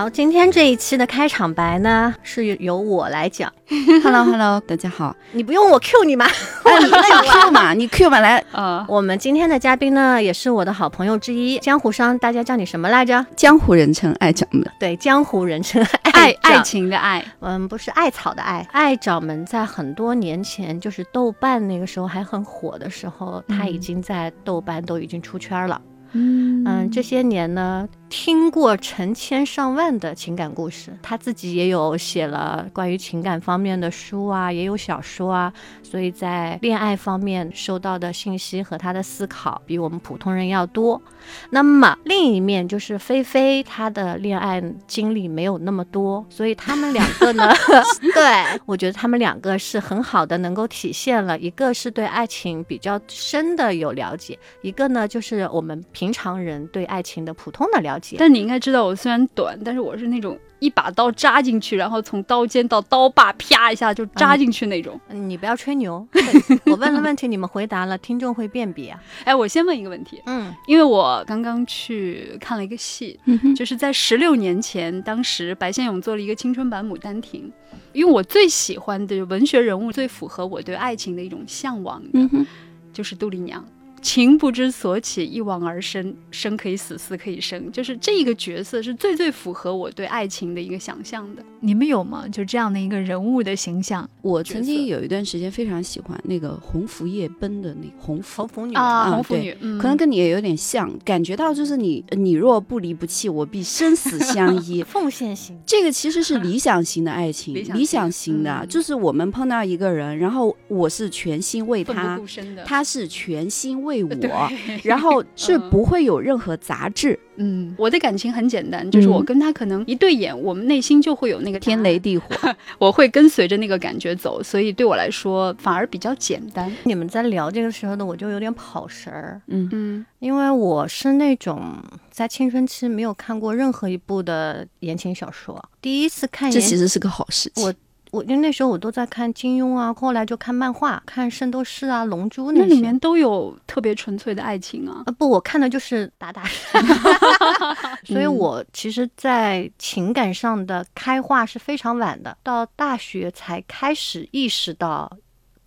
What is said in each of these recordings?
好，今天这一期的开场白呢，是由我来讲。Hello Hello，大家好。你不用我 Q 你吗？哎，你 Q 嘛，你 Q 嘛，来，啊，我们今天的嘉宾呢，也是我的好朋友之一，江湖上大家叫你什么来着？江湖人称爱掌门。对，江湖人称爱爱爱情的爱，嗯，不是艾草的艾，爱掌门在很多年前，就是豆瓣那个时候还很火的时候，他已经在豆瓣都已经出圈了。嗯嗯，这些年呢，听过成千上万的情感故事，他自己也有写了关于情感方面的书啊，也有小说啊，所以在恋爱方面收到的信息和他的思考比我们普通人要多。那么另一面就是菲菲，她的恋爱经历没有那么多，所以他们两个呢，对我觉得他们两个是很好的，能够体现了一个是对爱情比较深的有了解，一个呢就是我们平常人对爱情的普通的了解。但你应该知道，我虽然短，但是我是那种一把刀扎进去，然后从刀尖到刀把，啪一下就扎进去那种。嗯你不要吹牛，我问了问题，你们回答了，听众会辨别啊。哎，我先问一个问题，嗯。因为我刚刚去看了一个戏，嗯，就是在十六年前，当时白先勇做了一个青春版《牡丹亭》，因为我最喜欢的文学人物，最符合我对爱情的一种向往的，嗯，就是杜丽娘。情不知所起，一往而深，生可以死，死可以生，就是这个角色是最最符合我对爱情的一个想象的。你们有吗？就这样的一个人物的形象？我曾经有一段时间非常喜欢那个红拂夜奔的那个红拂红，拂女啊，红拂女，嗯可能跟你也有点像，感觉到就是你你若不离不弃，我必生死相依。奉献型，这个其实是理想型的爱情，理想型的，嗯就是我们碰到一个人，然后我是全心为他。他是全心为我，然后 是嗯不会有任何杂质，嗯，我的感情很简单，就是我嗯跟他可能一对眼，我们内心就会有那个天雷，地火。我会跟随着那个感觉走，所以对我来说反而比较简单。你们在聊这个时候呢，我就有点跑神儿，嗯，嗯，因为我是那种在青春期没有看过任何一部的言情小说，第一次看这其实是个好事情。我我因为那时候我都在看金庸啊，后来就看漫画，看《圣斗士》啊、《龙珠》那些。那里面都有特别纯粹的爱情啊。啊不，我看的就是打打杀 所以嗯我其实，在情感上的开化是非常晚的，到大学才开始意识到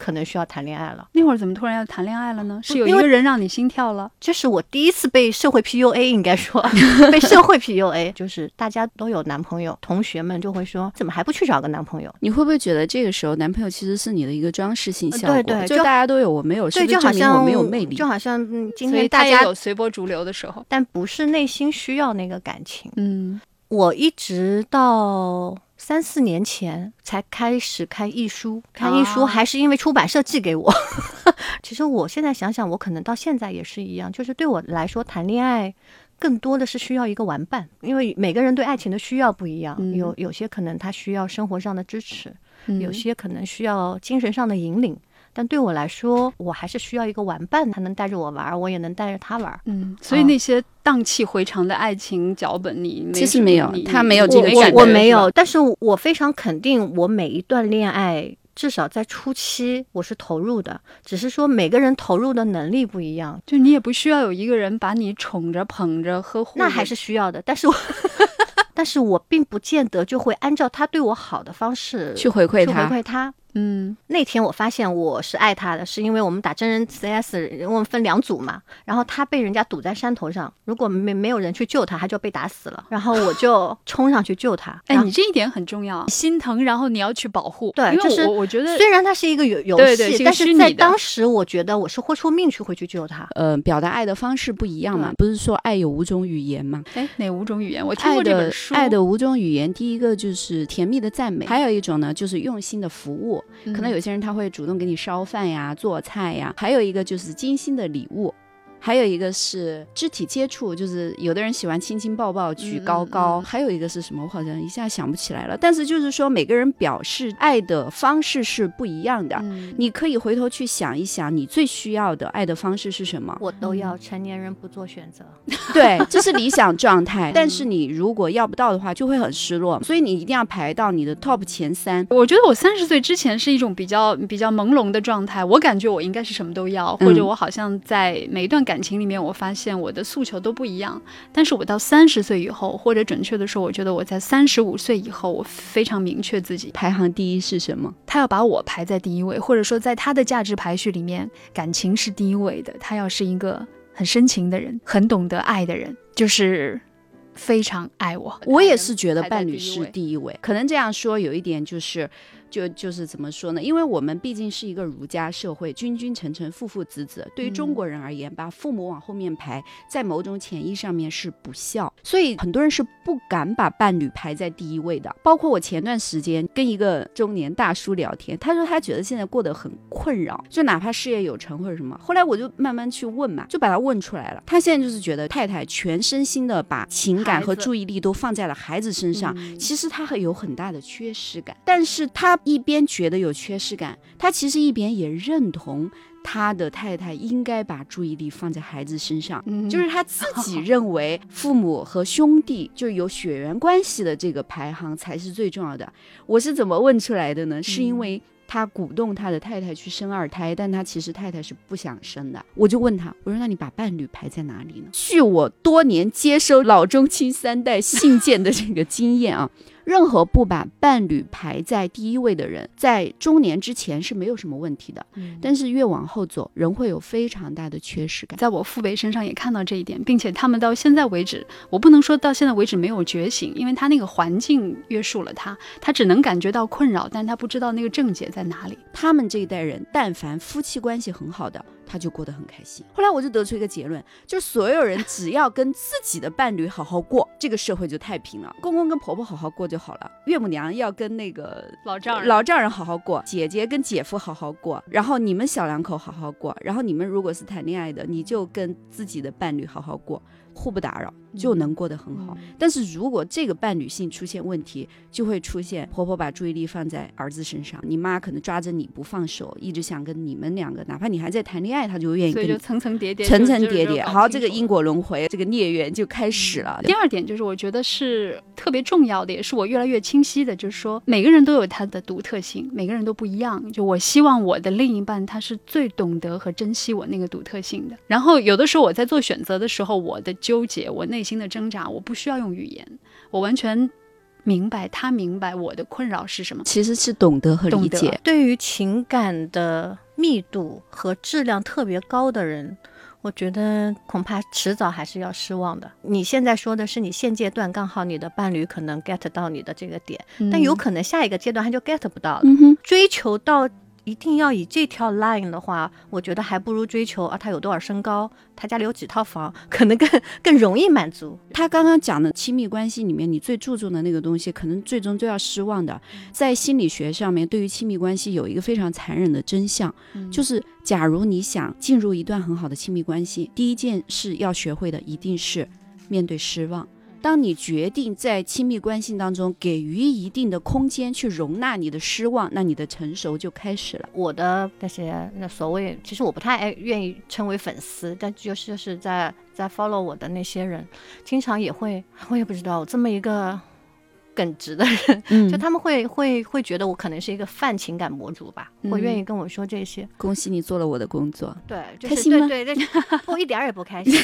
可能需要谈恋爱了。那会儿怎么突然要谈恋爱了呢？是有一因为个人让你心跳了？这是我第一次被社会 PUA，应该说 被社会 PUA，就是大家都有男朋友，同学们就会说怎么还不去找个男朋友？你会不会觉得这个时候男朋友其实是你的一个装饰性效果？对对就大家都有，我没有，是对，就好像我没有魅力就？好像嗯，今天大家有随波逐流的时候。但不是内心需要那个感情。嗯，我一直到三四年前才开始看艺书，看艺书啊还是因为出版社寄给我。其实我现在想想，我可能到现在也是一样，就是对我来说，谈恋爱更多的是需要一个玩伴，因为每个人对爱情的需要不一样，嗯有有些可能他需要生活上的支持，嗯有些可能需要精神上的引领。但对我来说，我还是需要一个玩伴，他能带着我玩儿，我也能带着他玩儿。嗯，所以那些荡气回肠的爱情脚本，你其实没有他没有这个感觉我没有，但是我非常肯定，我每一段恋爱至少在初期我是投入的，只是说每个人投入的能力不一样，就你也不需要有一个人把你宠着、捧着、呵护，那还是需要的。但是我，但是我并不见得就会按照他对我好的方式去回馈去他，回馈他。嗯那天我发现我是爱他的，是因为我们打真人 CS，我们分两组嘛，然后他被人家堵在山头上，如果没没有人去救他，他就被打死了，然后我就冲上去救他。哎，你这一点很重要，心疼，然后你要去保护。因为对就是我我觉得虽然它是一个游游戏，对对是但是在当时，我觉得我是豁出命去会去救他。呃，表达爱的方式不一样嘛，不是说爱有五种语言嘛？哎哪五种语言？我听过这本的书。爱的五种语言，第一个就是甜蜜的赞美，还有一种呢就是用心的服务。嗯可能有些人他会主动给你烧饭呀、做菜呀，还有一个就是精心的礼物。还有一个是肢体接触，就是有的人喜欢亲亲抱抱、举高高，嗯嗯还有一个是什么？我好像一下想不起来了。但是就是说，每个人表示爱的方式是不一样的。嗯你可以回头去想一想，你最需要的爱的方式是什么？我都要，成年人不做选择。对，这是理想状态。但是你如果要不到的话，就会很失落。所以你一定要排到你的 top 前三。我觉得我三十岁之前是一种比较比较朦胧的状态，我感觉我应该是什么都要，嗯或者我好像在每一段感感情里面，我发现我的诉求都不一样。但是我到三十岁以后，或者准确的说，我觉得我在三十五岁以后，我非常明确自己排行第一是什么？他要把我排在第一位，或者说在他的价值排序里面，感情是第一位的。他要是一个很深情的人，很懂得爱的人，就是非常爱我。我也是觉得伴侣是第一位，可能这样说有一点就是。就就是怎么说呢？因为我们毕竟是一个儒家社会，君君臣臣，父父子子。对于中国人而言，把父母往后面排，在某种潜意上面是不孝，所以很多人是不敢把伴侣排在第一位的。包括我前段时间跟一个中年大叔聊天，他说他觉得现在过得很困扰，就哪怕事业有成或者什么。后来我就慢慢去问嘛，就把他问出来了。他现在就是觉得太太全身心的把情感和注意力都放在了孩子身上，嗯其实他还有很大的缺失感，但是他一边觉得有缺失感，他其实一边也认同他的太太应该把注意力放在孩子身上，嗯就是他自己认为父母和兄弟就有血缘关系的这个排行才是最重要的。我是怎么问出来的呢？是因为。他鼓动他的太太去生二胎，但他其实太太是不想生的。我就问他，我说：“那你把伴侣排在哪里呢？”据我多年接收老中青三代信件的这个经验啊，任何不把伴侣排在第一位的人，在中年之前是没有什么问题的，嗯但是越往后走，人会有非常大的缺失感。在我父辈身上也看到这一点，并且他们到现在为止，我不能说到现在为止没有觉醒，因为他那个环境约束了他，他只能感觉到困扰，但他不知道那个症结在哪里。他们这一代人，但凡夫妻关系很好的，他就过得很开心。后来我就得出一个结论，就是所有人只要跟自己的伴侣好好过，这个社会就太平了。公公跟婆婆好好过就好了，岳母娘要跟那个老丈人老丈人好好过，姐姐跟姐夫好好过，然后你们小两口好好过，然后你们如果是谈恋爱的，你就跟自己的伴侣好好过，互不打扰，就能过得很好。但是如果这个伴侣性出现问题，就会出现婆婆把注意力放在儿子身上，你妈可能抓着你不放手，一直想跟你们两个，哪怕你还在谈恋爱，她就愿意跟你所以就层层叠叠，层层叠叠。好，这个因果轮回，这个孽缘就开始了。第二点就是，我觉得是特别重要的，也是我越来越清晰的，就是说每个人都有他的独特性，每个人都不一样。就我希望我的另一半他是最懂得和珍惜我那个独特性的。然后有的时候我在做选择的时候，我的纠结，我内心的挣扎，我不需要用语言，我完全明白他明白我的困扰是什么。其实是懂得和理解。对于情感的密度和质量特别高的人，我觉得恐怕迟早还是要失望的。你现在说的是你现阶段刚好你的伴侣可能 get 到你的这个点，但有可能下一个阶段他就 get 不到了。嗯哼，追求到一定要以这条 line 的话，我觉得还不如追求啊他有多少身高，他家里有几套房，可能更更容易满足。他刚刚讲的亲密关系里面，你最注重的那个东西，可能最终都要失望的。在心理学上面，对于亲密关系有一个非常残忍的真相，就是假如你想进入一段很好的亲密关系，第一件事要学会的一定是面对失望。当你决定在亲密关系当中给予一定的空间去容纳你的失望，那你的成熟就开始了。我的那些那所谓，其实我不太爱愿意称为粉丝，但就是就是在在 follow 我的那些人，经常也会，我也不知道这么一个耿直的人，嗯就他们会会会觉得我可能是一个泛情感博主吧，会愿意跟我说这些。恭喜你做了我的工作。对，就开心吗是对对对，我一点儿也不开心。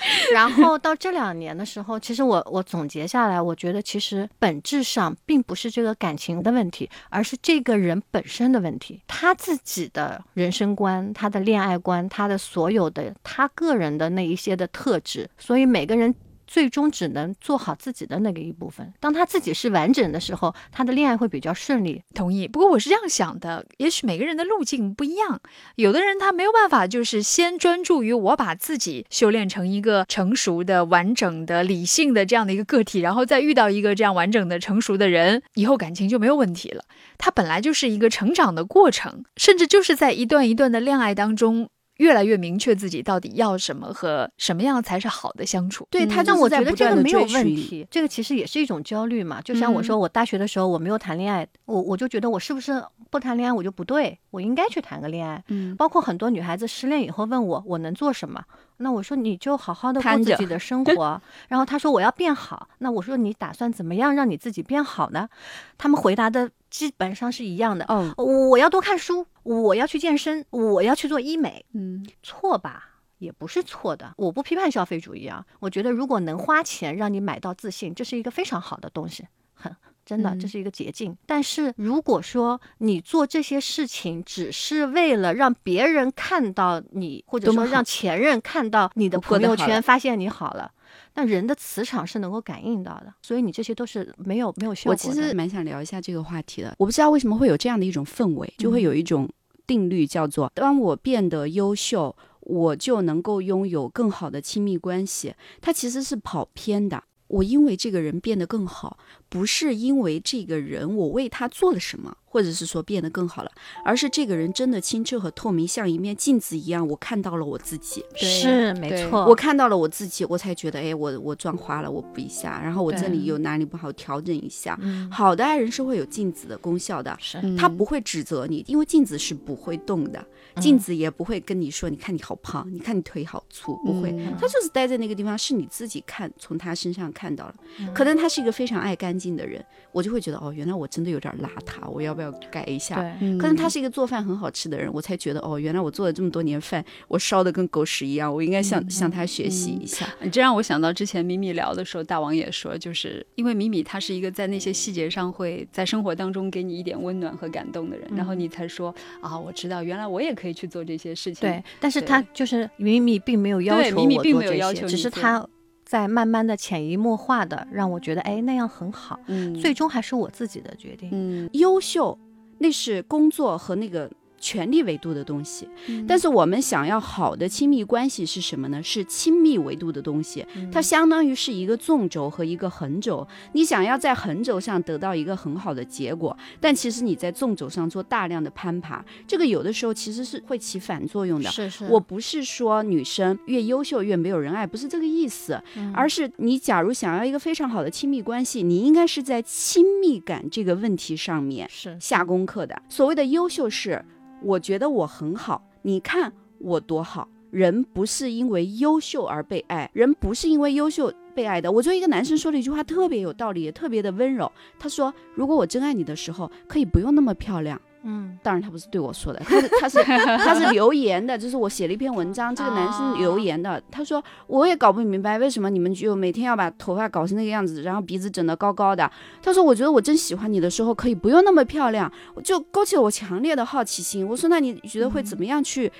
然后到这两年的时候，其实我我总结下来，我觉得其实本质上并不是这个感情的问题，而是这个人本身的问题，他自己的人生观、他的恋爱观、他的所有的他个人的那一些的特质，所以每个人。最终只能做好自己的那个一部分。当他自己是完整的时候，他的恋爱会比较顺利。同意。不过我是这样想的，也许每个人的路径不一样，有的人他没有办法，就是先专注于我把自己修炼成一个成熟的、完整的、理性的这样的一个个体，然后再遇到一个这样完整的、成熟的人，以后感情就没有问题了。它本来就是一个成长的过程，甚至就是在一段一段的恋爱当中。越来越明确自己到底要什么和什么样才是好的相处。对他，但我觉得这个没有问题，这个其实也是一种焦虑嘛。就像我说，我大学的时候我没有谈恋爱，我我就觉得我是不是不谈恋爱我就不对，我应该去谈个恋爱。嗯，包括很多女孩子失恋以后问我我能做什么，那我说你就好好的过自己的 生活。然后她说我要变好，那我说你打算怎么样让你自己变好呢？他们回答的基本上是一样的。哦，我要多看书，我要去健身，我要去做医美。嗯，错吧？也不是错的。我不批判消费主义啊，我觉得如果能花钱让你买到自信，这是一个非常好的东西，很。真的，这是一个捷径。但是如果说你做这些事情只是为了让别人看到你，或者说让前任看到你的朋友圈，发现你好了，那人的磁场是能够感应到的。所以你这些都是没有没有效果。我其实蛮想聊一下这个话题的。我不知道为什么会有这样的一种氛围，就会有一种定律，叫做当我变得优秀，我就能够拥有更好的亲密关系。它其实是跑偏的。我因为这个人变得更好。不是因为这个人我为他做了什么，或者是说变得更好了，而是这个人真的清澈和透明，像一面镜子一样，我看到了我自己。是没错，我看到了我自己，我才觉得，哎，我我妆花了，我补一下，然后我这里有哪里不好，调整一下。好的爱人是会有镜子的功效的，是他不会指责你，因为镜子是不会动的，镜子也不会跟你说，你看你好胖，你看你腿好粗，不会，他就是待在那个地方，是你自己看，从他身上看到了，可能他是一个非常爱干。近的人，我就会觉得哦，原来我真的有点邋遢，我要不要改一下？可能他是一个做饭很好吃的人，我才觉得哦，原来我做了这么多年饭，我烧的跟狗屎一样，我应该向向他学习一下。这让我想到之前米米聊的时候，大王也说，就是因为米米他是一个在那些细节上会在生活当中给你一点温暖和感动的人，然后你才说啊，我知道原来我也可以去做这些事情。对，但是他就是米米并没有要求米米并没有要求，只是他。在慢慢的潜移默化的让我觉得，哎，那样很好。嗯，最终还是我自己的决定。嗯，优秀，那是工作和那个。权力维度的东西，但是我们想要好的亲密关系是什么呢？是亲密维度的东西，它相当于是一个纵轴和一个横轴。你想要在横轴上得到一个很好的结果，但其实你在纵轴上做大量的攀爬，这个有的时候其实是会起反作用的。是是，我不是说女生越优秀越没有人爱，不是这个意思，而是你假如想要一个非常好的亲密关系，你应该是在亲密感这个问题上面是下功课的。所谓的优秀是。我觉得我很好，你看我多好。人不是因为优秀而被爱，人不是因为优秀被爱的。我觉得一个男生说了一句话特别有道理，也特别的温柔。他说：“如果我真爱你的时候，可以不用那么漂亮。”嗯，当然他不是对我说的，他是他是他是留言的，就是我写了一篇文章，这个男生留言的，他说我也搞不明白为什么你们就每天要把头发搞成那个样子，然后鼻子整得高高的。他说我觉得我真喜欢你的时候可以不用那么漂亮，就勾起了我强烈的好奇心。我说那你觉得会怎么样去？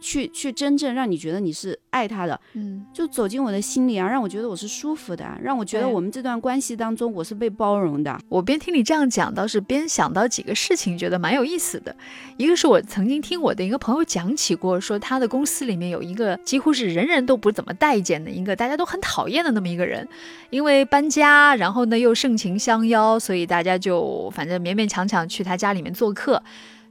去去真正让你觉得你是爱他的，嗯，就走进我的心里啊，让我觉得我是舒服的，让我觉得我们这段关系当中我是被包容的。我边听你这样讲，倒是边想到几个事情，觉得蛮有意思的。一个是我曾经听我的一个朋友讲起过，说他的公司里面有一个几乎是人人都不怎么待见的一个，大家都很讨厌的那么一个人，因为搬家，然后呢又盛情相邀，所以大家就反正勉勉强强去他家里面做客。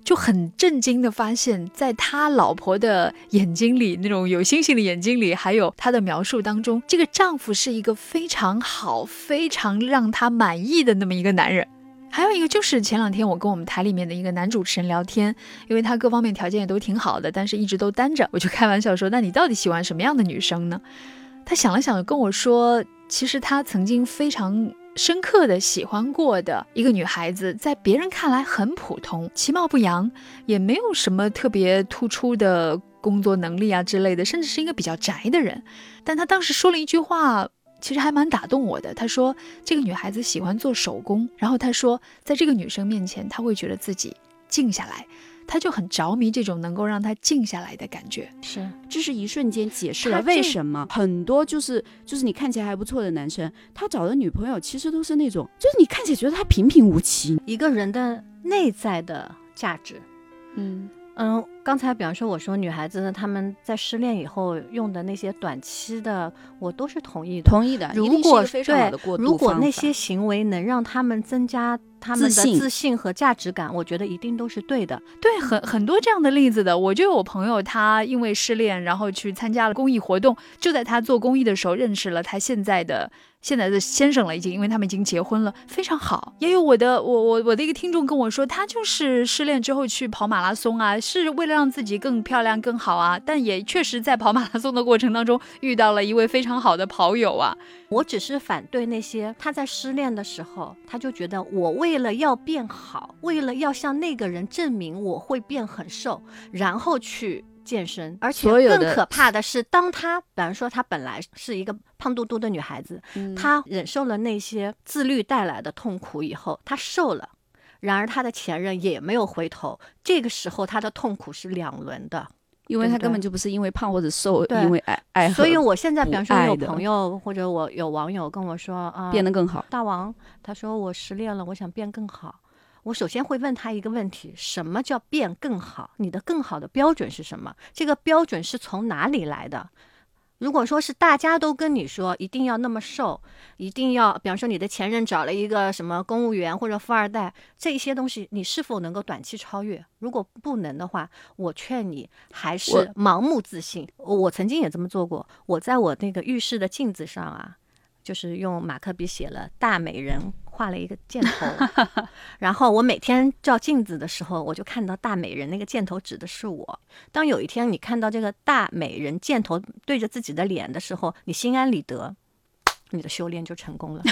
就很震惊的发现，在他老婆的眼睛里，那种有星星的眼睛里，还有他的描述当中，这个丈夫是一个非常好、非常让他满意的那么一个男人。还有一个就是前两天我跟我们台里面的一个男主持人聊天，因为他各方面条件也都挺好的，但是一直都单着，我就开玩笑说：“那你到底喜欢什么样的女生呢？”他想了想跟我说：“其实他曾经非常。”深刻的喜欢过的一个女孩子，在别人看来很普通，其貌不扬，也没有什么特别突出的工作能力啊之类的，甚至是一个比较宅的人。但他当时说了一句话，其实还蛮打动我的。他说这个女孩子喜欢做手工，然后他说在这个女生面前，他会觉得自己静下来。他就很着迷这种能够让他静下来的感觉，是，这是一瞬间解释了为什么很多就是就是你看起来还不错的男生，他找的女朋友其实都是那种，就是你看起来觉得他平平无奇，一个人的内在的价值，嗯。嗯，刚才比方说我说女孩子呢，她们在失恋以后用的那些短期的，我都是同意的。同意的。如果对，如果那些行为能让他们增加他们的自信和价值感，我觉得一定都是对的。对，很很多这样的例子的。我就有朋友，他因为失恋，然后去参加了公益活动，就在他做公益的时候认识了他现在的。现在的先生了，已经，因为他们已经结婚了，非常好。也有我的，我我我的一个听众跟我说，他就是失恋之后去跑马拉松啊，是为了让自己更漂亮、更好啊。但也确实在跑马拉松的过程当中遇到了一位非常好的跑友啊。我只是反对那些他在失恋的时候，他就觉得我为了要变好，为了要向那个人证明我会变很瘦，然后去。健身，而且更可怕的是，当她，比方说她本来是一个胖嘟嘟的女孩子，嗯她忍受了那些自律带来的痛苦以后，她瘦了。然而，他的前任也没有回头。这个时候，他的痛苦是两轮的。因为他根本就不是因为胖或者瘦，对因为爱爱所以我现在，比方说有朋友或者我有网友跟我说啊，变得更好。大王，他说我失恋了，我想变更好。我首先会问他一个问题：什么叫变更好？你的更好的标准是什么？这个标准是从哪里来的？如果说是大家都跟你说一定要那么瘦，一定要，比方说你的前任找了一个什么公务员或者富二代，这些东西你是否能够短期超越？如果不能的话，我劝你还是盲目自信。我我曾经也这么做过，我在我那个浴室的镜子上啊，就是用马克笔写了“大美人”，画了一个箭头，然后我每天照镜子的时候，我就看到“大美人”那个箭头指的是我。当有一天你看到这个“大美人”箭头对着自己的脸的时候，你心安理得，你的修炼就成功了。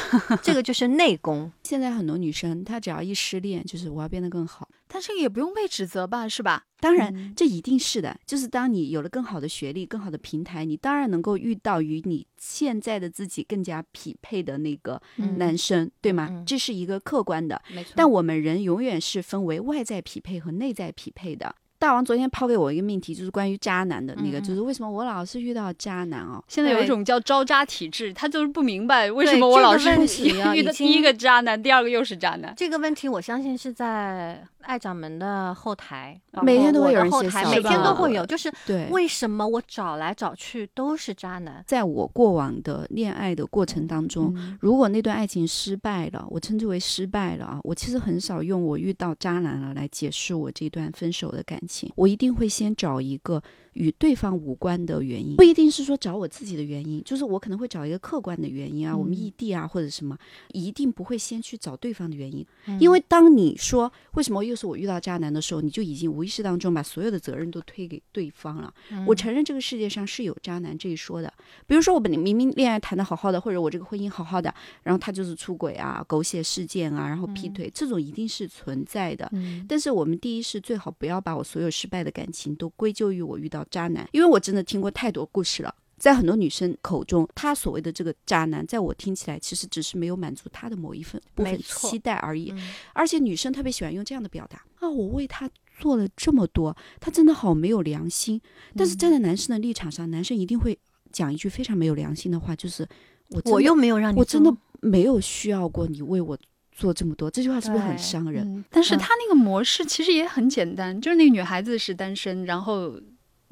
这个就是内功。现在很多女生，她只要一失恋，就是我要变得更好。但这个也不用被指责吧，是吧？当然，嗯这一定是的。就是当你有了更好的学历、更好的平台，你当然能够遇到与你现在的自己更加匹配的那个嗯男生，对吗？嗯这是一个客观的。没错但我们人永远是分为外在匹配和内在匹配的。大王昨天抛给我一个命题，就是关于渣男的那个，就是为什么我老是遇到渣男哦？现在有一种叫招渣体质，他就是不明白为什么我老是遇到第一个渣男，第二个又是渣男。这个问题，我相信是在爱掌门的后台，每天都会有人写的后台，每小作文天都会有。就是对，为什么我找来找去都是渣男？在我过往的恋爱的过程当中，嗯如果那段爱情失败了，我称之为失败了啊，我其实很少用我遇到渣男了来解释我这段分手的感情，我一定会先找一个与对方无关的原因，不一定是说找我自己的原因，就是我可能会找一个客观的原因啊，我们嗯。异地啊或者什么，一定不会先去找对方的原因，嗯。因为当你说为什么又是我遇到渣男的时候，你就已经无意识当中把所有的责任都推给对方了。嗯。我承认这个世界上是有渣男这一说的，比如说我本明明恋爱谈的好好的，或者我这个婚姻好好的，然后他就是出轨啊、狗血事件啊，然后劈腿，这种一定是存在的。嗯。但是我们第一是最好不要把我所有失败的感情都归咎于我遇到渣男，因为我真的听过太多故事了。在很多女生口中，她所谓的这个渣男，在我听起来其实只是没有满足她的某一份部分期待而已。嗯而且女生特别喜欢用这样的表达啊，我为他做了这么多，他真的好没有良心。但嗯是站在男生的立场上，男生一定会讲一句非常没有良心的话，就是我我又没有让你，我真的没有需要过你为我做这么多。这句话是不是很伤人？嗯，但是嗯他那个模式其实也很简单，就是那个女孩子是单身，然后。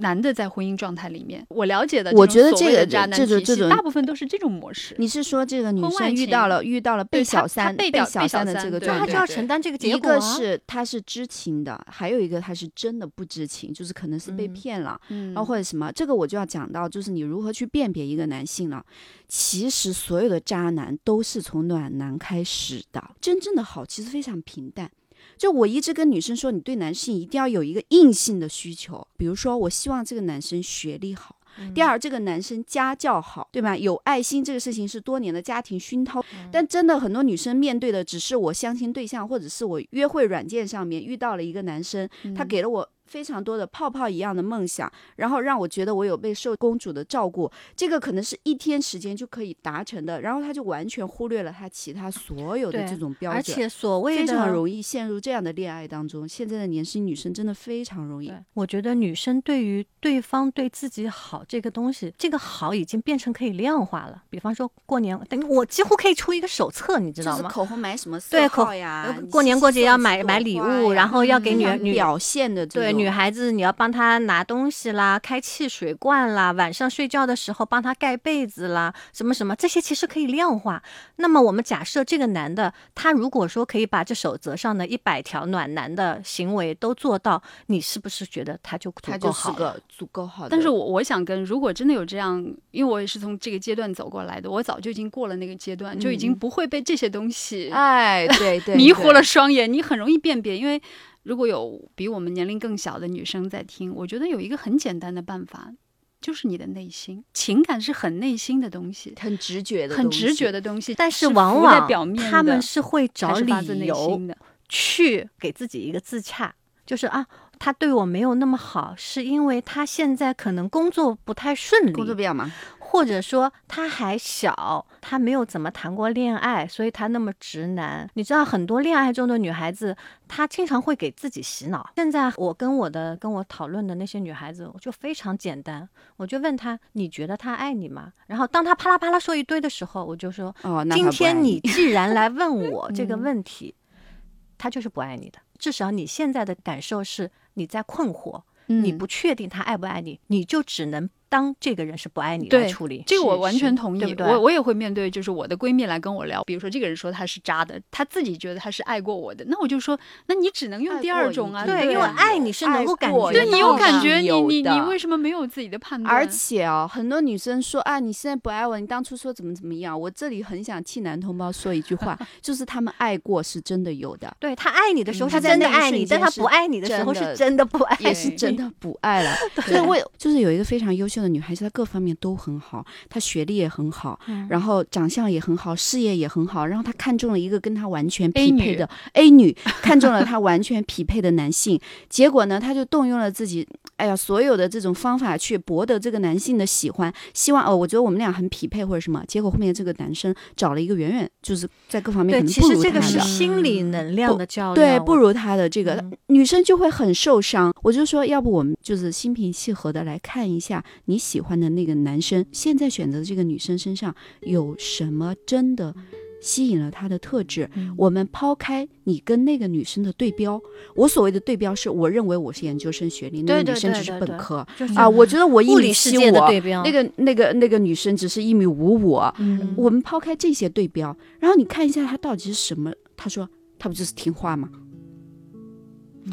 男的在婚姻状态里面，我了解的，我觉得这个这种这种大部分都是这种模式。你是说这个女生遇到了遇到了被小三被被小三的这个状态那他就？要承担这个结果一个。是他是知情的，还有一个他是真的不知情，就是可能是被嗯骗了。嗯然后或者什么，这个我就要讲到，就是你如何去辨别一个男性了。其实所有的渣男都是从暖男开始的，真正的好其实非常平淡。就我一直跟女生说，你对男性一定要有一个硬性的需求，比如说我希望这个男生学历好。第二，这个男生家教好，对吧？有爱心，这个事情是多年的家庭熏陶。但真的很多女生面对的只是我相亲对象，或者是我约会软件上面遇到了一个男生，他给了我非常多的泡泡一样的梦想，然后让我觉得我有被受公主的照顾，这个可能是一天时间就可以达成的，然后他就完全忽略了他其他所有的这种标准。而且所谓非常容易陷入这样的恋爱当中。现在的年轻女生真的非常容易，我觉得女生对于对方对自己好这个东西，这个好已经变成可以量化了。比方说过年，等于我几乎可以出一个手册，你知道吗？就是口红买什么色号呀呃，过年过节要买买礼物，然后要给女女女表现的对女孩子，你要帮她拿东西啦，开汽水罐啦，晚上睡觉的时候帮她盖被子啦，什么什么，这些其实可以量化。那么我们假设这个男的，他如果说可以把这守则上的一百条暖男的行为都做到，你是不是觉得他就足她就是够好了？个足够好的。但是我我想跟，如果真的有这样，因为我也是从这个阶段走过来的，我早就已经过了那个阶段，就已经嗯不会被这些东西哎，对对，迷惑了双眼，你很容易辨别。因为如果有比我们年龄更小的女生在听，我觉得有一个很简单的办法，就是你的内心，情感是很内心的东西，很直觉的，很直觉。的东西，但是是往往他们是会找理由心的。去给自己一个自洽，就是啊，他对我没有那么好，是因为他现在可能工作不太顺利，工作比较忙，或者说他还小，他没有怎么谈过恋爱，所以他那么直男。你知道，很多恋爱中的女孩子，她经常会给自己洗脑。现在我跟我的跟我讨论的那些女孩子，我就非常简单，我就问她：你觉得他爱你吗？然后当她啪啦啪啦说一堆的时候，我就说：哦，那今天你既然来问我 这个嗯问题，他就是不爱你的。至少你现在的感受是你在困惑，你嗯不确定他爱不爱你，你就只能当这个人是不爱你来对处理。这个我完全同意，对对我我也会面对，就是我的闺蜜来跟我聊，比如说这个人说他是渣的，他自己觉得他是爱过我的，那我就说，那你只能用第二种啊，对，因为啊爱你是能够感觉对你有感觉，你你你为什么没有自己的判断？而且啊，很多女生说啊，你现在不爱我，你当初说怎么怎么样。我这里很想替男同胞说一句话，就是他们爱过是真的有的，对他爱你的时候他真的爱你，但他不爱你的时候是真的不爱你，也是真的不爱了。所以我有就是有一个非常优秀的女孩子，她各方面都很好，她学历也很好，嗯然后长相也很好，事业也很好，然后她看中了一个跟她完全匹配的 A 女，看中了她完全匹配的男性。结果呢，她就动用了自己，哎呀，所有的这种方法去博得这个男性的喜欢，希望哦，我觉得我们俩很匹配或者什么。结果后面这个男生找了一个远远就是在各方面对，可能不其实这个如她的。是心理能量的较量，对，不如她的这个、嗯女生就会很受伤。我就说，要不我们就是心平气和的来看一下你喜欢的那个男生，现在选择的这个女生身上有什么真的吸引了他的特质。嗯我们抛开你跟那个女生的对标，我所谓的对标是我认为我是研究生学历，那个女生只是本科就是啊。我觉得我一物米七五，那个那个那个女生只是一米五五。嗯我们抛开这些对标，然后你看一下她到底是什么。他说，他不就是听话吗？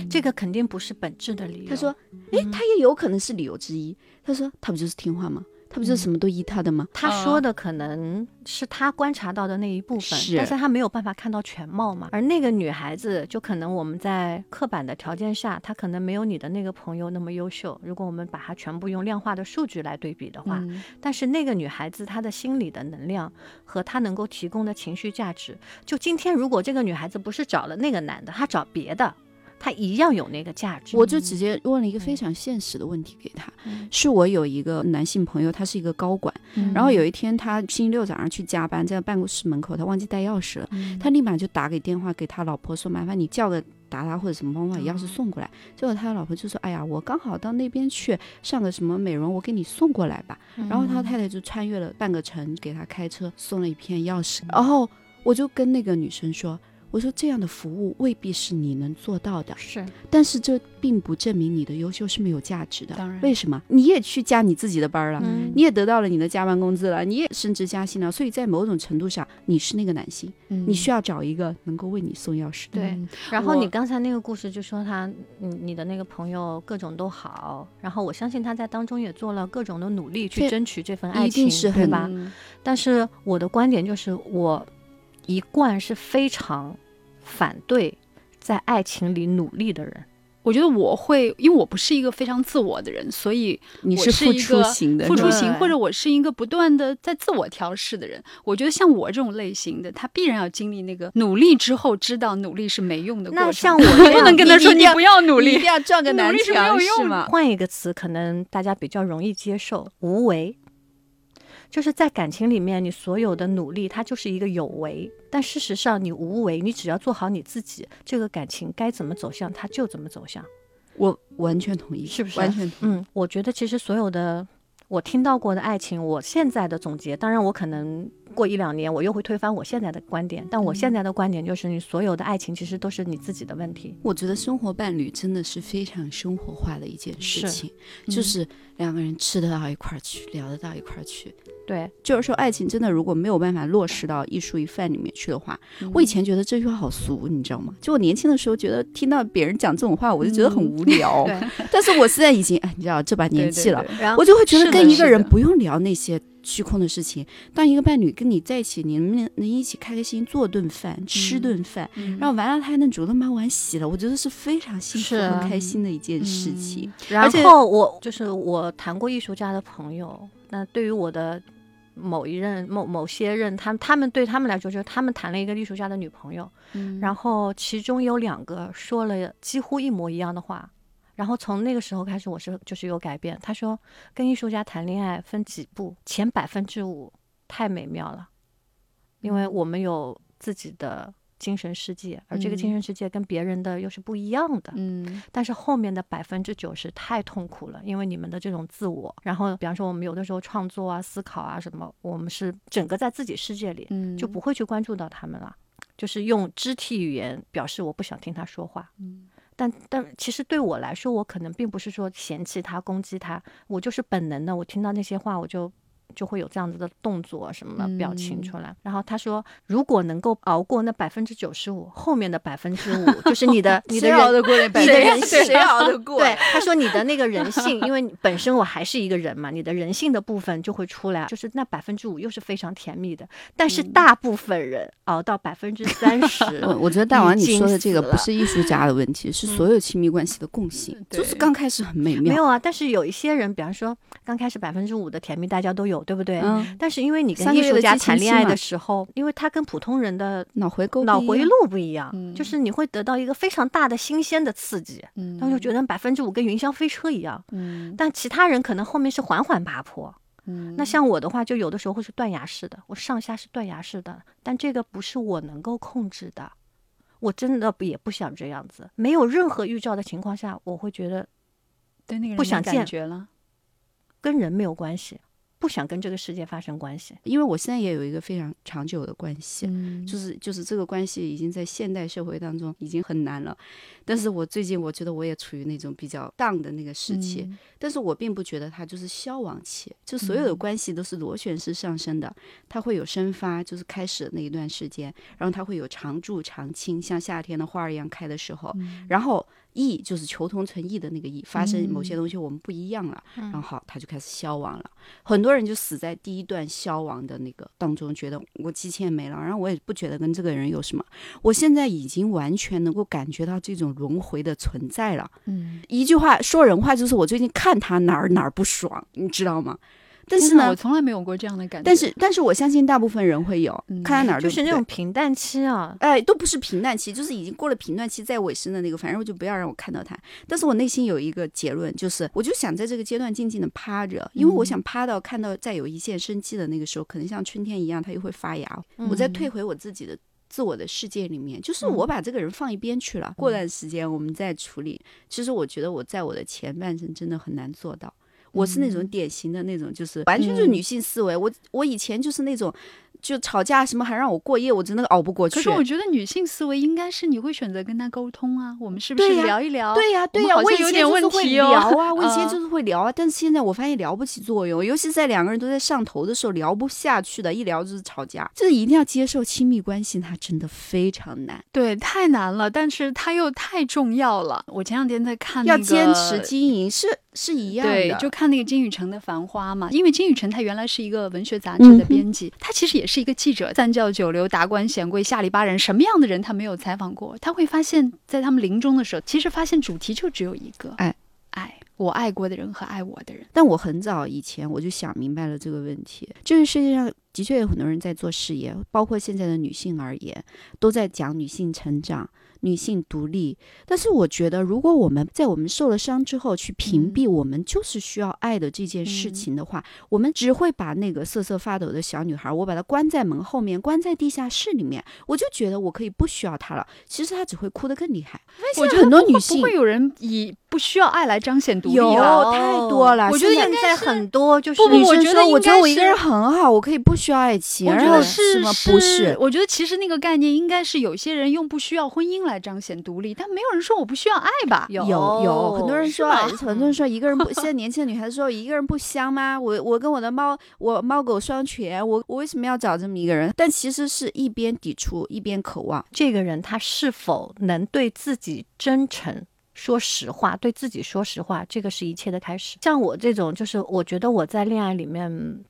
这个肯定不是本质的理由。他说，诶，他也有可能是理由之一。他说，他不就是听话吗？他不就是什么都依他的吗？他说的可能是他观察到的那一部分，是但是他没有办法看到全貌嘛。而那个女孩子，就可能我们在刻板的条件下，她可能没有你的那个朋友那么优秀。如果我们把它全部用量化的数据来对比的话，嗯但是那个女孩子她的心理的能量和她能够提供的情绪价值，就今天如果这个女孩子不是找了那个男的，她找别的，她一样有那个价值。我就直接问了一个非常现实的问题给他，嗯是我有一个男性朋友，他是一个高管，嗯然后有一天他星期六早上去加班，在办公室门口，他忘记带钥匙了，嗯他立马就打给电话给他老婆说，麻烦你叫个达达或者什么帮我把钥匙送过来。结果他老婆就说，哎呀，我刚好到那边去上个什么美容，我给你送过来吧。然后他太太就穿越了半个城，给他开车送了一片钥匙。然后我就跟那个女生说。我说这样的服务未必是你能做到的，是但是这并不证明你的优秀是没有价值的。当然为什么？你也去加你自己的班了，嗯你也得到了你的加班工资了，你也升职加薪了，所以在某种程度上，你是那个男性，你需要找一个能够为你送钥匙的。对嗯然后你刚才那个故事就说他，嗯，你的那个朋友各种都好，然后我相信他在当中也做了各种的努力去争取这份爱一定情，是很对吧？嗯但是我的观点就是，我一贯是非常反对在爱情里努力的人。我觉得我会，因为我不是一个非常自我的人，所以你我是付出一个型的，付出型，或者我是一个不断的在自我调试的人。我觉得像我这种类型的，他必然要经历那个努力之后，知道努力是没用的过程。那像我这 不能跟他说你不要努力你一定，要撞个南努力是没有墙用的是吗？换一个词，可能大家比较容易接受，无为。就是在感情里面，你所有的努力，它就是一个有为。但事实上，你无为，你只要做好你自己，这个感情该怎么走向，它就怎么走向。我完全同意，是不是完全同意。嗯，我觉得其实所有的我听到过的爱情，我现在的总结，当然我可能过一两年我又会推翻我现在的观点，但我现在的观点就是，你所有的爱情其实都是你自己的问题。我觉得生活伴侣真的是非常生活化的一件事是情，就是两个人吃得到一块儿去，聊得到一块儿去。对，就是说，爱情真的如果没有办法落实到一蔬一饭里面去的话，嗯我以前觉得这句话好俗，你知道吗？就我年轻的时候觉得听到别人讲这种话，我就觉得很无聊。对但是我现在已经，哎，你知道这把年纪了，对对对我就会觉得是的跟一个人不用聊那些虚空的事情。当一个伴侣跟你在一起，你们能能一起开开心心做顿饭、吃顿饭，嗯然后完了他还能主动把碗洗了，我觉得是非常幸福、很开心的一件事情。然后我就是我谈过艺术家的朋友，那对于我的某一任、某某些任，他们他们对他们来说，就是他们谈了一个艺术家的女朋友，嗯然后其中有两个说了几乎一模一样的话，然后从那个时候开始，我是就是有改变。他说，跟艺术家谈恋爱分几步，前百分之五太美妙了，因为我们有自己的精神世界，而这个精神世界跟别人的又是不一样的。嗯但是后面的百分之九十太痛苦了，因为你们的这种自我，然后比方说我们有的时候创作啊、思考啊什么，我们是整个在自己世界里，嗯就不会去关注到他们了，就是用肢体语言表示我不想听他说话。嗯但但其实对我来说，我可能并不是说嫌弃他、攻击他，我就是本能的，我听到那些话，我就就会有这样子的动作什么表情出来。然后他说，如果能够熬过那百分之九十五，后面的百分之五就是你的 你的人得过那百你的人性谁熬得过？对，他说你的那个人 性，因为本身我还是一个人嘛，你的人性的部分就会出来，就是那百分之五又是非常甜蜜的，但是大部分人熬到百分之三十，我我觉得大王你说的这个不是艺术家的问题，是所有亲密关系的共性，就是刚开始很美妙，没有啊，但是有一些人，比方说刚开始百分之五的甜蜜大家都有，对不对？嗯，但是因为你跟艺术家谈恋爱的时候，因为他跟普通人的脑回沟脑回路不一样，嗯就是你会得到一个非常大的新鲜的刺激，嗯然后就觉得百分之五跟云霄飞车一样。嗯但其他人可能后面是缓缓爬坡。嗯那像我的话，就有的时候会是断崖式的，我上下是断崖式的，但这个不是我能够控制的。我真的不也不想这样子，没有任何预兆的情况下，我会觉得对那个人不想见了。跟人没有关系，不想跟这个世界发生关系。因为我现在也有一个非常长久的关系，嗯。就是就是这个关系已经在现代社会当中已经很难了，但是我最近我觉得我也处于那种比较 down 的那个时期，嗯。但是我并不觉得它就是消亡期，就所有的关系都是螺旋式上升的，它会有生发，就是开始的那一段时间，然后它会有常驻常青，像夏天的花儿一样开的时候，然后异就是求同存异的那个异，发生某些东西我们不一样了，然后好它就开始消亡了。很多人就死在第一段消亡的那个当中，觉得我激情也没了，然后我也不觉得跟这个人有什么。我现在已经完全能够感觉到这种轮回的存在了。嗯，一句话说人话，就是我最近看他哪儿哪儿不爽，你知道吗？但是呢我，从来没有过这样的感觉。但是但是我相信大部分人会有，嗯看他哪儿就是那种平淡期啊，哎，都不是平淡期，就是已经过了平淡期，在尾声的那个，反正我就不要让我看到他。但是我内心有一个结论，就是我就想在这个阶段静静的趴着，因为我想趴到看到再有一线生机的那个时候，可能像春天一样，它又会发芽，我再退回我自己的。自我的世界里面，就是我把这个人放一边去了。过段时间我们再处理。其实我觉得我在我的前半生真的很难做到。我是那种典型的那种，就是完全就是女性思维。我我以前就是那种，就吵架什么还让我过夜，我真的熬不过去。可是我觉得女性思维应该是你会选择跟他沟通啊，我们是不是聊一聊？对呀、对呀、我以前像有点问就是会聊啊，我以前嗯就是会聊啊，但是现在我发现聊不起作用，尤其在两个人都在上头的时候，聊不下去的，一聊就是吵架。就是一定要接受亲密关系，它真的非常难，对，太难了，但是它又太重要了。我前两天在看、那个，要坚持经营是是一样的。对，就看那个金宇澄的《繁花》嘛，因为金宇澄他原来是一个文学杂志的编辑，他其实也是一个记者，三教九流、达官显贵、下里巴人，什么样的人他没有采访过？他会发现，在他们临终的时候，其实发现主题就只有一个，爱，爱我爱过的人和爱我的人。但我很早以前我就想明白了这个问题，就是世界上的确有很多人在做事业，包括现在的女性而言，都在讲女性成长、女性独立。但是我觉得，如果我们在我们受了伤之后去屏蔽我们就是需要爱的这件事情的话，我们只会把那个瑟瑟发抖的小女孩，我把她关在门后面，关在地下室里面，我就觉得我可以不需要她了。其实她只会哭得更厉害。我觉现在很多女性不会有人以不需要爱来彰显独立有啊。太多了，我觉得现在很多就是不不女生说：“我觉得应我觉得我一个人很好，我可以不需要爱情。”我觉然后得是什么不是？我觉得其实那个概念应该是有些人用不需要婚姻来彰显独立，但没有人说我不需要爱吧？有有有很多人说，吗很多人说一个人不，现在年轻的女孩子说一个人不香吗？我我跟我的猫，我猫狗双全，我我为什么要找这么一个人？但其实是一边抵触一边渴望。这个人他是否能对自己真诚。说实话，对自己说实话，这个是一切的开始。像我这种，就是我觉得我在恋爱里面，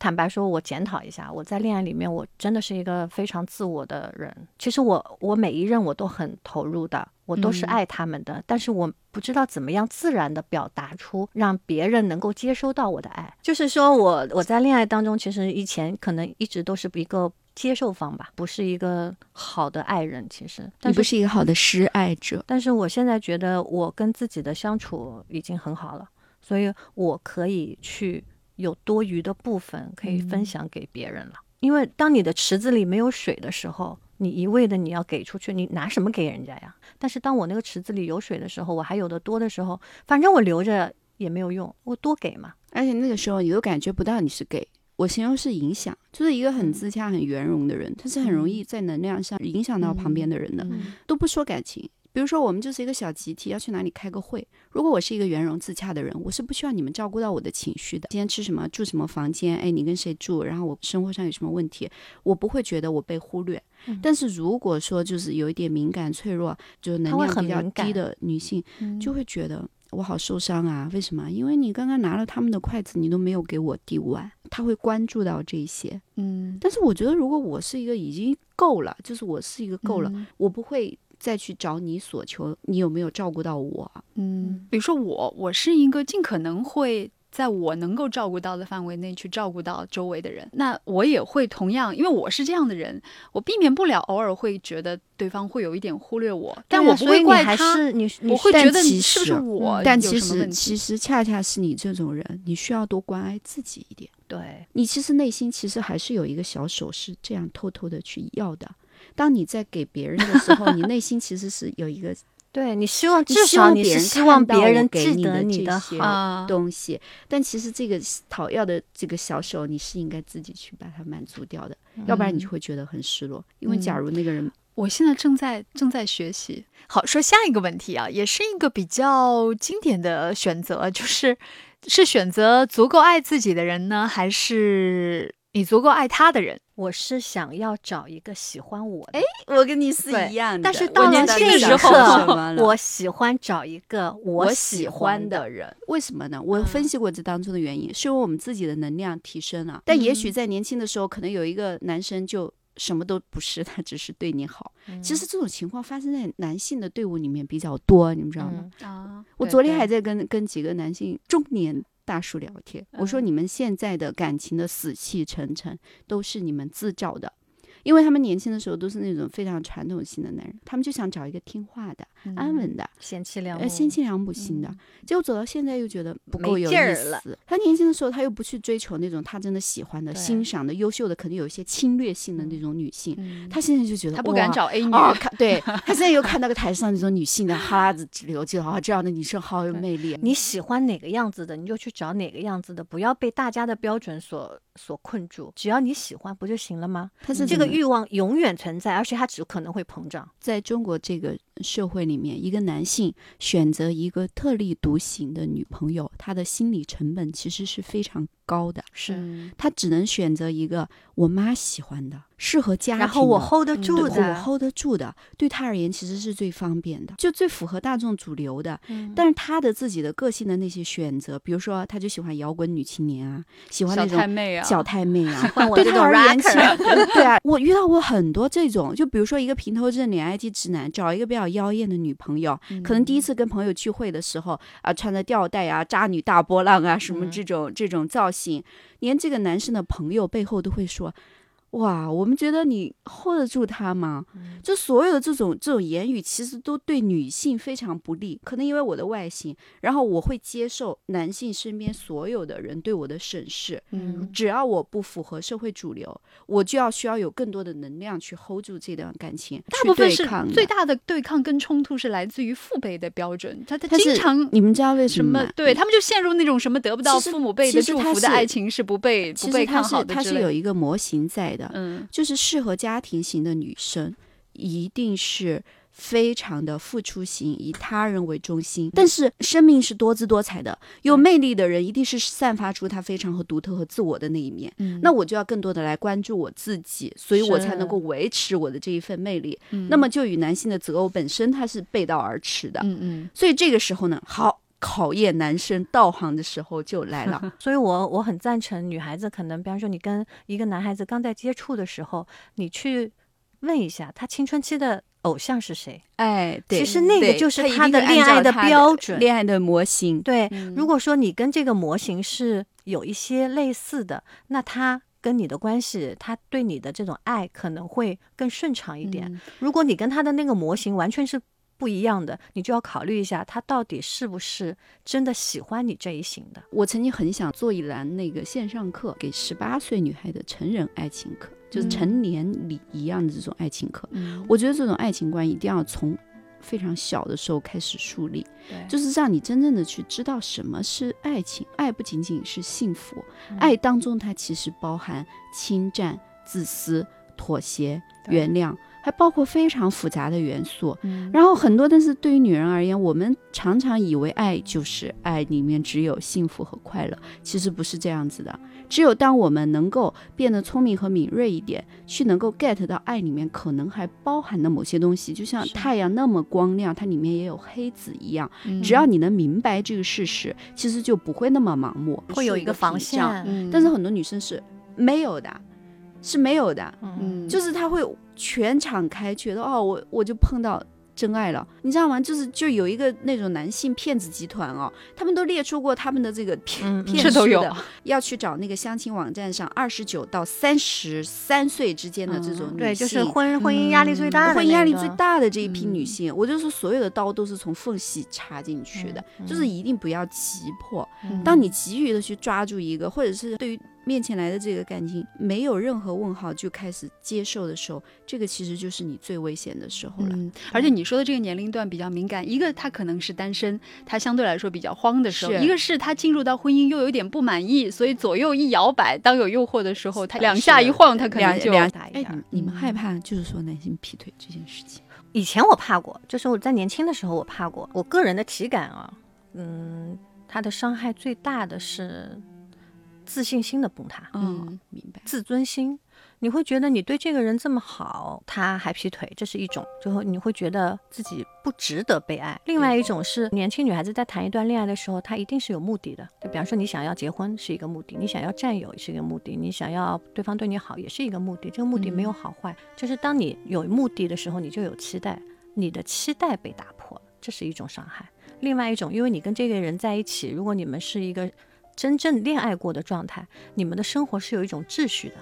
坦白说，我检讨一下，我在恋爱里面，我真的是一个非常自我的人。其实我我每一任我都很投入的，我都是嗯爱他们的，但是我不知道怎么样自然的表达出让别人能够接收到我的爱。就是说我我在恋爱当中，其实以前可能一直都是一个接受方吧，不是一个好的爱人。其实，但你不是一个好的施爱者。但是我现在觉得我跟自己的相处已经很好了，所以我可以去有多余的部分可以分享给别人了。因为当你的池子里没有水的时候，你一味的你要给出去，你拿什么给人家呀？但是当我那个池子里有水的时候，我还有的多的时候，反正我留着也没有用，我多给嘛。而且那个时候你都感觉不到你是给，我形容是影响，就是一个很自洽、很圆融的人，他是很容易在能量上影响到旁边的人的，都不说感情。比如说，我们就是一个小集体，要去哪里开个会。如果我是一个圆融自洽的人，我是不需要你们照顾到我的情绪的。今天吃什么，住什么房间？哎，你跟谁住？然后我生活上有什么问题，我不会觉得我被忽略。但是如果说就是有一点敏感、脆弱，就是能量比较低的女性，就会觉得我好受伤啊。为什么？因为你刚刚拿了他们的筷子，你都没有给我递碗。他会关注到这些，嗯。但是我觉得，如果我是一个已经够了，就是我是一个够了，我不会。再去找你索求，你有没有照顾到我？嗯，比如说我，我是一个尽可能会在我能够照顾到的范围内去照顾到周围的人。那我也会同样，因为我是这样的人，我避免不了偶尔会觉得对方会有一点忽略我，但我不会怪他。你我会觉得是不是我？但其实其实恰恰是你这种人，你需要多关爱自己一点。对你其实内心其实还是有一个小手是这样偷偷的去要的。当你在给别人的时候，你内心其实是有一个，对你希望至少你是希望别人给你的这些东西，但其实这个讨要的这个小手，你是应该自己去把它满足掉的，要不然你就会觉得很失落。因为假如那个人，我现在正在正在学习。好，说下一个问题啊，也是一个比较经典的选择，就是是选择足够爱自己的人呢，还是？你足够爱他的人，我是想要找一个喜欢我的。哎，我跟你是一样的。但是到了这个时候，我喜欢找一个我喜欢的人。为什么呢？我分析过这当中的原因，是因为我们自己的能量提升了。但也许在年轻的时候，可能有一个男生就什么都不是，他只是对你好。其实这种情况发生在男性的队伍里面比较多，你们知道吗？啊，我昨天还在跟跟几个男性中年。大叔聊天，我说你们现在的感情的死气沉沉，都是你们自找的。因为他们年轻的时候都是那种非常传统型的男人，他们就想找一个听话的、安稳的、贤妻良呃贤妻良母型的。结果走到现在又觉得不够有意思。他年轻的时候他又不去追求那种他真的喜欢的、欣赏的、优秀的，可能有一些侵略性的那种女性。他现在就觉得他不敢找 A 女。看，对 他现在又看到个台上那种女性的哈喇子直流，就啊这样的女生好有魅力。你喜欢哪个样子的，你就去找哪个样子的，不要被大家的标准所所困住。只要你喜欢，不就行了吗？他是这个欲望永远。存在，而且它只可能会膨胀。在中国这个社会里面，一个男性选择一个特立独行的女朋友，他的心理成本其实是非常高的。是他只能选择一个我妈喜欢的。适合家庭，然后我 hold 得住的，我 hold 得住的，对他而言其实是最方便的，就最符合大众主流的。但是他的自己的个性的那些选择，比如说他就喜欢摇滚女青年啊，喜欢那种小太妹啊，对他而言，对啊，我遇到过很多这种，就比如说一个平头正脸 IT 直男，找一个比较妖艳的女朋友，可能第一次跟朋友聚会的时候啊，穿着吊带啊，渣女大波浪啊，什么这种这种造型，连这个男生的朋友背后都会说。哇，我们觉得你 hold 得住他吗？就所有的这种这种言语，其实都对女性非常不利。可能因为我的外形，然后我会接受男性身边所有的人对我的审视。嗯，只要我不符合社会主流，我就要需要有更多的能量去 hold 住这段感情。大部分是最大的对抗跟冲突是来自于父辈的标准。他他经常你们知道为什么？对他们就陷入那种什么得不到父母辈的祝福的爱情是不被不被看好的。他是有一个模型在的。嗯，就是适合家庭型的女生，一定是非常的付出型，以他人为中心。但是生命是多姿多彩的，有魅力的人一定是散发出他非常和独特和自我的那一面。嗯，那我就要更多的来关注我自己，所以我才能够维持我的这一份魅力。嗯，那么就与男性的择偶本身它是背道而驰的。嗯嗯，所以这个时候呢，好。考验男生道行的时候就来了，所以我我很赞成女孩子，可能比方说你跟一个男孩子刚在接触的时候，你去问一下他青春期的偶像是谁？哎，对其实那个就是他的恋爱的标准，恋爱的模型。对，如果说你跟这个模型是有一些类似的，那他跟你的关系，他对你的这种爱可能会更顺畅一点。嗯如果你跟他的那个模型完全是不一样的，你就要考虑一下，他到底是不是真的喜欢你这一型的。我曾经很想做一栏那个线上课，给十八岁女孩的成人爱情课，就是嗯成年礼一样的这种爱情课。嗯我觉得这种爱情观一定要从非常小的时候开始树立，就是让你真正的去知道什么是爱情。爱不仅仅是幸福，嗯爱当中它其实包含侵占、自私、妥协、原谅，还包括非常复杂的元素。嗯然后很多，但是对于女人而言，我们常常以为爱就是爱里面只有幸福和快乐，其实不是这样子的。只有当我们能够变得聪明和敏锐一点，去能够 get 到爱里面可能还包含的某些东西，就像太阳那么光亮，它里面也有黑子一样。嗯只要你能明白这个事实，其实就不会那么盲目，会有一个防屏障。线。嗯但是很多女生是没有的，是没有的。嗯，嗯就是他会全场开，觉得哦，我我就碰到真爱了，你知道吗？就是就有一个那种男性骗子集团哦，他们都列出过他们的这个骗骗这都有术的，要去找那个相亲网站上二十九到三十三岁之间的这种嗯女性。对，就是婚婚姻压力最大的、婚姻压力最。大的这一批嗯女性，我就说所有的刀都是从缝隙插进去的，嗯就是一定不要急迫。嗯当你急于的去抓住一个，或者是对于面前来的这个感情没有任何问号就开始接受的时候，这个其实就是你最危险的时候了。嗯，而且你说的这个年龄段比较敏感，一个他可能是单身，他相对来说比较慌的时候；一个是他进入到婚姻又有点不满意，所以左右一摇摆，当有诱惑的时候，他两下一晃，他可能就两大一点，哎你你们嗯害怕就是说男性劈腿这件事情？以前我怕过，就是我在年轻的时候我怕过。我个人的体感啊，嗯，他的伤害最大的是自信心的崩塌。嗯，明白。自尊心，你会觉得你对这个人这么好，他还劈腿，这是一种；最后你会觉得自己不值得被爱。另外一种是，年轻女孩子在谈一段恋爱的时候，她一定是有目的的。就比方说，你想要结婚是一个目的，你想要占有是一个目的，你想要对方对你好也是一个目的。这个目的没有好坏，就是当你有目的的时候，你就有期待，你的期待被打破了，这是一种伤害。另外一种，因为你跟这个人在一起，如果你们是一个真正恋爱过的状态，你们的生活是有一种秩序的，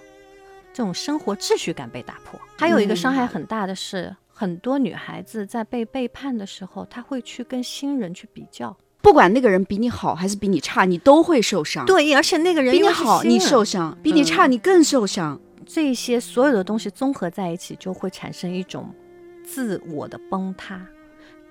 这种生活秩序感被打破。还有一个伤害很大的是，很多女孩子在被背叛的时候，她会去跟新人去比较。不管那个人比你好还是比你差，你都会受伤。，对，而且那个人比你好你受伤，比你差你更受伤。这些所有的东西综合在一起，就会产生一种自我的崩塌，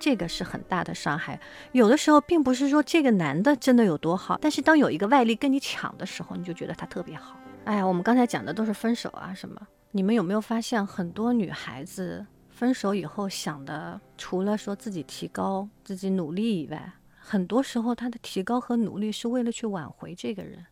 这个是很大的伤害。有的时候并不是说这个男的真的有多好，但是当有一个外力跟你抢的时候，你就觉得他特别好。哎呀，我们刚才讲的都是分手啊什么，你们有没有发现很多女孩子分手以后想的，除了说自己提高、自己努力以外，很多时候她的提高和努力是为了去挽回这个人。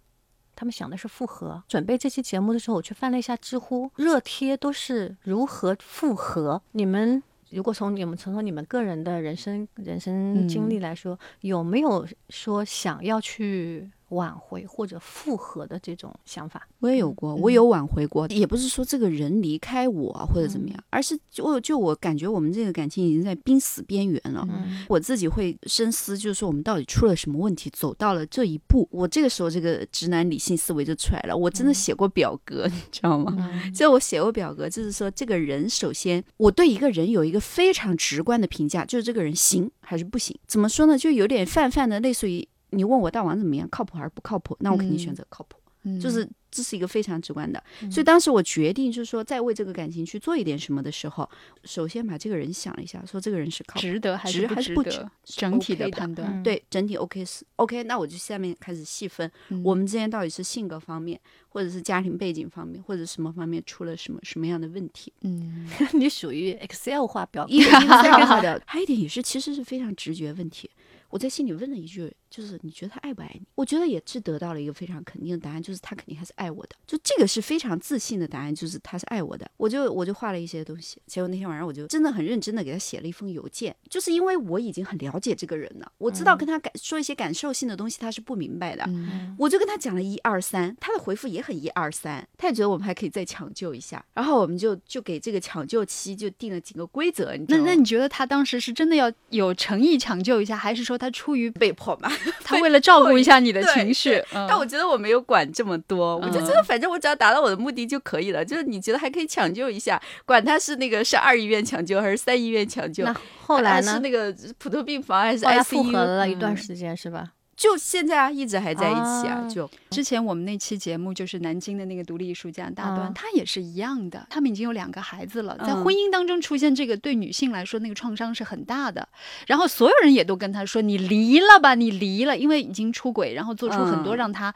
他们想的是复合。准备这期节目的时候，我去翻了一下知乎，热贴都是如何复合。你们如果从你们从从你们个人的人生人生经历来说，有没有说想要去挽回或者复合的这种想法？我也有过，嗯我有挽回过，也不是说这个人离开我啊或者怎么样，而是就就我感觉我们这个感情已经在濒死边缘了。嗯我自己会深思，就是说我们到底出了什么问题，走到了这一步。我这个时候这个直男理性思维就出来了。我真的写过表格，你知道吗？嗯就我写过表格，就是说这个人首先我对一个人有一个非常直观的评价，就是这个人行还是不行。怎么说呢？就有点泛泛的，类似于你问我大王怎么样，靠谱还是不靠谱？那我肯定选择靠谱。嗯就是这是一个非常直观的。所以当时我决定就是说，在为这个感情去做一点什么的时候，首先把这个人想了一下，说这个人是靠谱。值得还是不值得？整体的判断。嗯对整体 OK 是 OK，那我就下面开始细分，嗯我们之间到底是性格方面，或者是家庭背景方面，或者什么方面出了什么什么样的问题。嗯 你属于 Excel 化表格一个一个三个化的，还有一点也是，其实是非常直觉问题。我在心里问了一句，就是你觉得他爱不爱你？我觉得也是得到了一个非常肯定的答案，就是他肯定还是爱我的。就这个是非常自信的答案，就是他是爱我的。我就我就画了一些东西，结果那天晚上我就真的很认真的给他写了一封邮件，就是因为我已经很了解这个人了，我知道跟他感说一些感受性的东西他是不明白的，嗯我就跟他讲了一二三，他的回复也很一二三，他也觉得我们还可以再抢救一下，然后我们就就给这个抢救期就定了几个规则？那那你觉得他当时是真的要有诚意抢救一下，还是说他出于被迫嘛，他为了照顾一下你的情绪，嗯但我觉得我没有管这么多，我就觉得反正我只要达到我的目的就可以了。就是你觉得还可以抢救一下，管他是那个是二医院抢救还是三医院抢救，那后来呢还是？那个普通病房还是后来 ICU，复合了一段嗯时间是吧？就现在啊，一直还在一起啊，啊就之前我们那期节目就是南京的那个独立艺术家大端，嗯他也是一样的，他们已经有两个孩子了，在嗯婚姻当中出现这个对女性来说那个创伤是很大的。然后所有人也都跟他说：“你离了吧，你离了，因为已经出轨，然后做出很多嗯让他。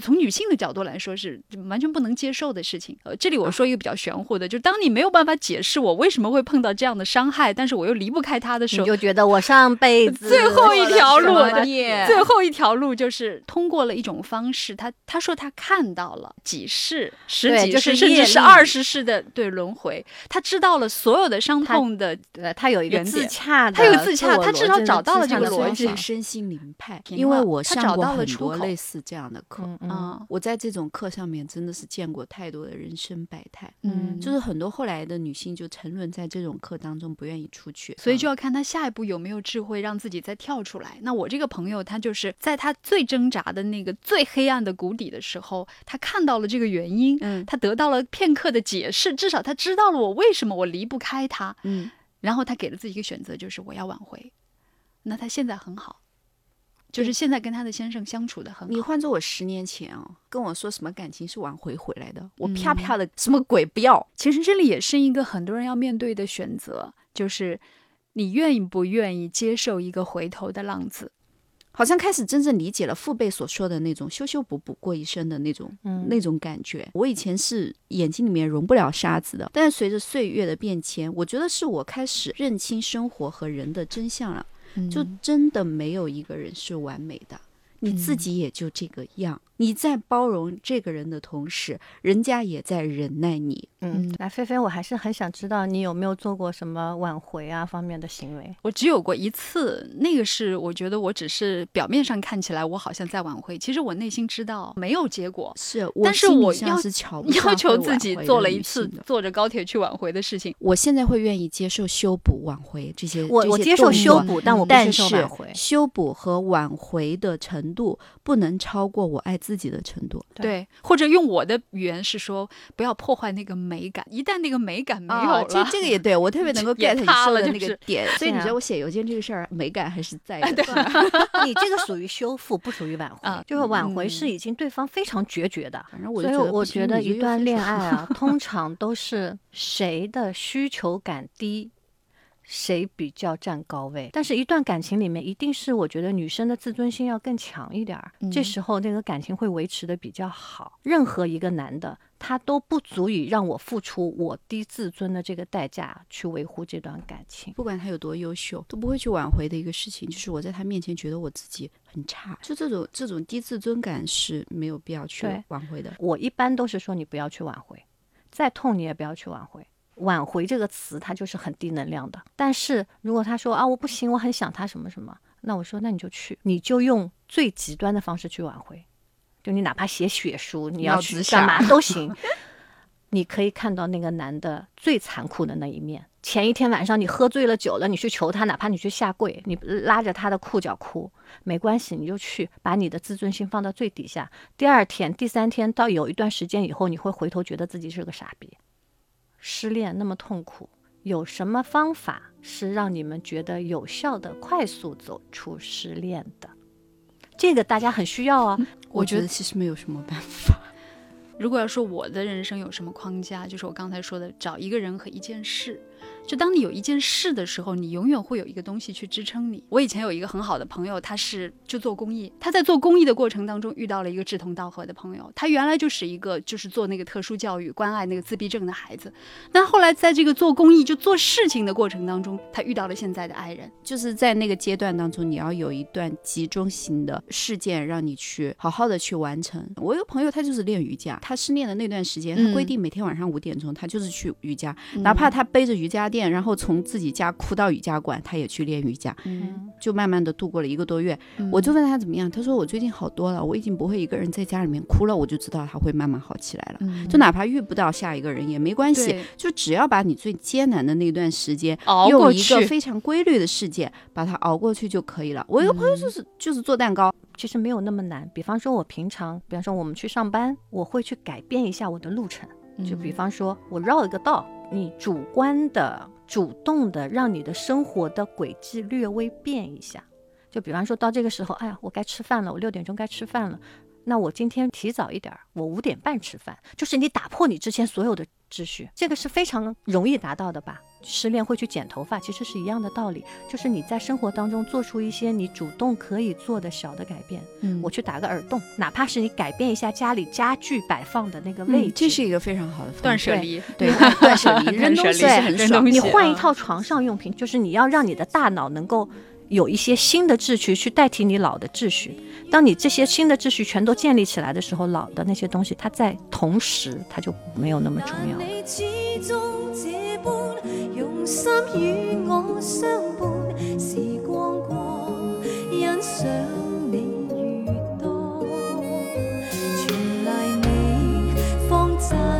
从女性的角度来说，是完全不能接受的事情。呃，这里我说一个比较玄乎的，就是当你没有办法解释我为什么会碰到这样的伤害，但是我又离不开他的时候，你就觉得我上辈子最后一条路最后一条路就是通过了一种方式，他他说他看到了几世、十几世，就是甚至是二十世的对轮回，他知道了所有的伤痛的。对，他有一个自洽的，他有自洽他至少找到了这个逻辑身心灵派，因为我上过他找到了很多类似这样的课。嗯嗯啊，我在这种课上面真的是见过太多的人生百态，嗯，就是很多后来的女性就沉沦在这种课当中，不愿意出去，所以就要看她下一步有没有智慧让自己再跳出来。那我这个朋友，她就是在她最挣扎的那个最黑暗的谷底的时候，她看到了这个原因，嗯她得到了片刻的解释，至少她知道了我为什么我离不开她，嗯，然后她给了自己一个选择，就是我要挽回。那她现在很好，就是现在跟他的先生相处的很好。你换做我十年前哦，跟我说什么感情是挽回回来的，我嗯啪啪的什么鬼不要，其实这里也是一个很多人要面对的选择，就是你愿意不愿意接受一个回头的浪子。好像开始真正理解了父辈所说的那种修修补补过一生的那种、嗯那种感觉。我以前是眼睛里面容不了沙子的，但是随着岁月的变迁，我觉得是我开始认清生活和人的真相了。就真的没有一个人是完美的，你自己也就这个样。你在包容这个人的同时，人家也在忍耐你。嗯，那，菲菲，我还是很想知道你有没有做过什么挽回啊方面的行为？我只有过一次，那个是我觉得我只是表面上看起来我好像在挽回，其实我内心知道没有结果。是，但是我要是瞧 不上要求自己做了一次坐着高铁去挽回的事情，我现在会愿意接受修补、挽回这些。这些我我接受修补，但我不接但是受挽回。修补和挽回的程度不能超过我爱自己的程度。对对，或者用我的语言是说，不要破坏那个美感。一旦那个美感没有了，哦这这个也对我特别 能够 get 你说的那个点。所以你是啊知道我写邮件这个事儿美感还是在 的。你这个属于修复，不属于挽回。啊就是挽回嗯是已经对方非常决绝的。反正我所以我觉得一段恋爱啊，通常都是谁的需求感低，谁比较占高位。但是，一段感情里面，一定是我觉得女生的自尊心要更强一点儿，这嗯时候那个感情会维持的比较好。任何一个男的，他都不足以让我付出我低自尊的这个代价去维护这段感情。不管他有多优秀，都不会去挽回的一个事情，就是我在他面前觉得我自己很差，就这种这种低自尊感是没有必要去挽回的。我一般都是说你不要去挽回，再痛你也不要去挽回。挽回这个词，它就是很低能量的。但是如果他说啊我不行，我很想他什么什么，那我说那你就去，你就用最极端的方式去挽回，就你哪怕写血书，你要去干嘛都 行。你可以看到那个男的最残酷的那一面。前一天晚上你喝醉了酒了，你去求他，哪怕你去下跪，你拉着他的裤脚哭，没关系，你就去把你的自尊心放到最底下。第二天、第三天到有一段时间以后，你会回头觉得自己是个傻逼。失恋那么痛苦，有什么方法是让你们觉得有效的、快速走出失恋的？这个大家很需要啊。我觉得其实没有什么办法。如果要说我的人生有什么框架，就是我刚才说的，找一个人和一件事。就当你有一件事的时候，你永远会有一个东西去支撑你。我以前有一个很好的朋友，他是就做公益，他在做公益的过程当中遇到了一个志同道合的朋友。他原来就是一个就是做那个特殊教育、关爱那个自闭症的孩子，但后来在这个做公益就做事情的过程当中，他遇到了现在的爱人。就是在那个阶段当中，你要有一段集中型的事件，让你去好好的去完成。我有个朋友，他就是练瑜伽，他失恋的那段时间，他规嗯定每天晚上五点钟，他就是去瑜伽，哪怕他背着瑜瑜伽垫，然后从自己家哭到瑜伽馆，他也去练瑜伽，嗯，就慢慢的度过了一个多月。嗯我就问他怎么样，他说我最近好多了，我已经不会一个人在家里面哭了，我就知道他会慢慢好起来了。嗯就哪怕遇不到下一个人也没关系，就只要把你最艰难的那段时间熬过用一个，非常规律的事件把它熬过去就可以了。我有个朋友就是、就是做蛋糕，其实没有那么难。比方说，我平常，比方说我们去上班，我会去改变一下我的路程。就比方说，我绕一个道，你主观的、主动的让你的生活的轨迹略微变一下。就比方说到这个时候，哎呀，我该吃饭了，我六点钟该吃饭了。那我今天提早一点儿，我五点半吃饭，就是你打破你之前所有的秩序，这个是非常容易达到的吧？失恋会去剪头发，其实是一样的道理，就是你在生活当中做出一些你主动可以做的小的改变。嗯我去打个耳洞，哪怕是你改变一下家里家具摆放的那个位置，嗯，这是一个非常好的方式断舍离，对断舍离，扔东西对很爽你换一套床上用品，就是你要让你的大脑能够有一些新的秩序去代替你老的秩序。当你这些新的秩序全都建立起来的时候，老的那些东西，它在同时它就没有那么重要了。心与我相伴，时光过，欣赏你越多，全赖你方真。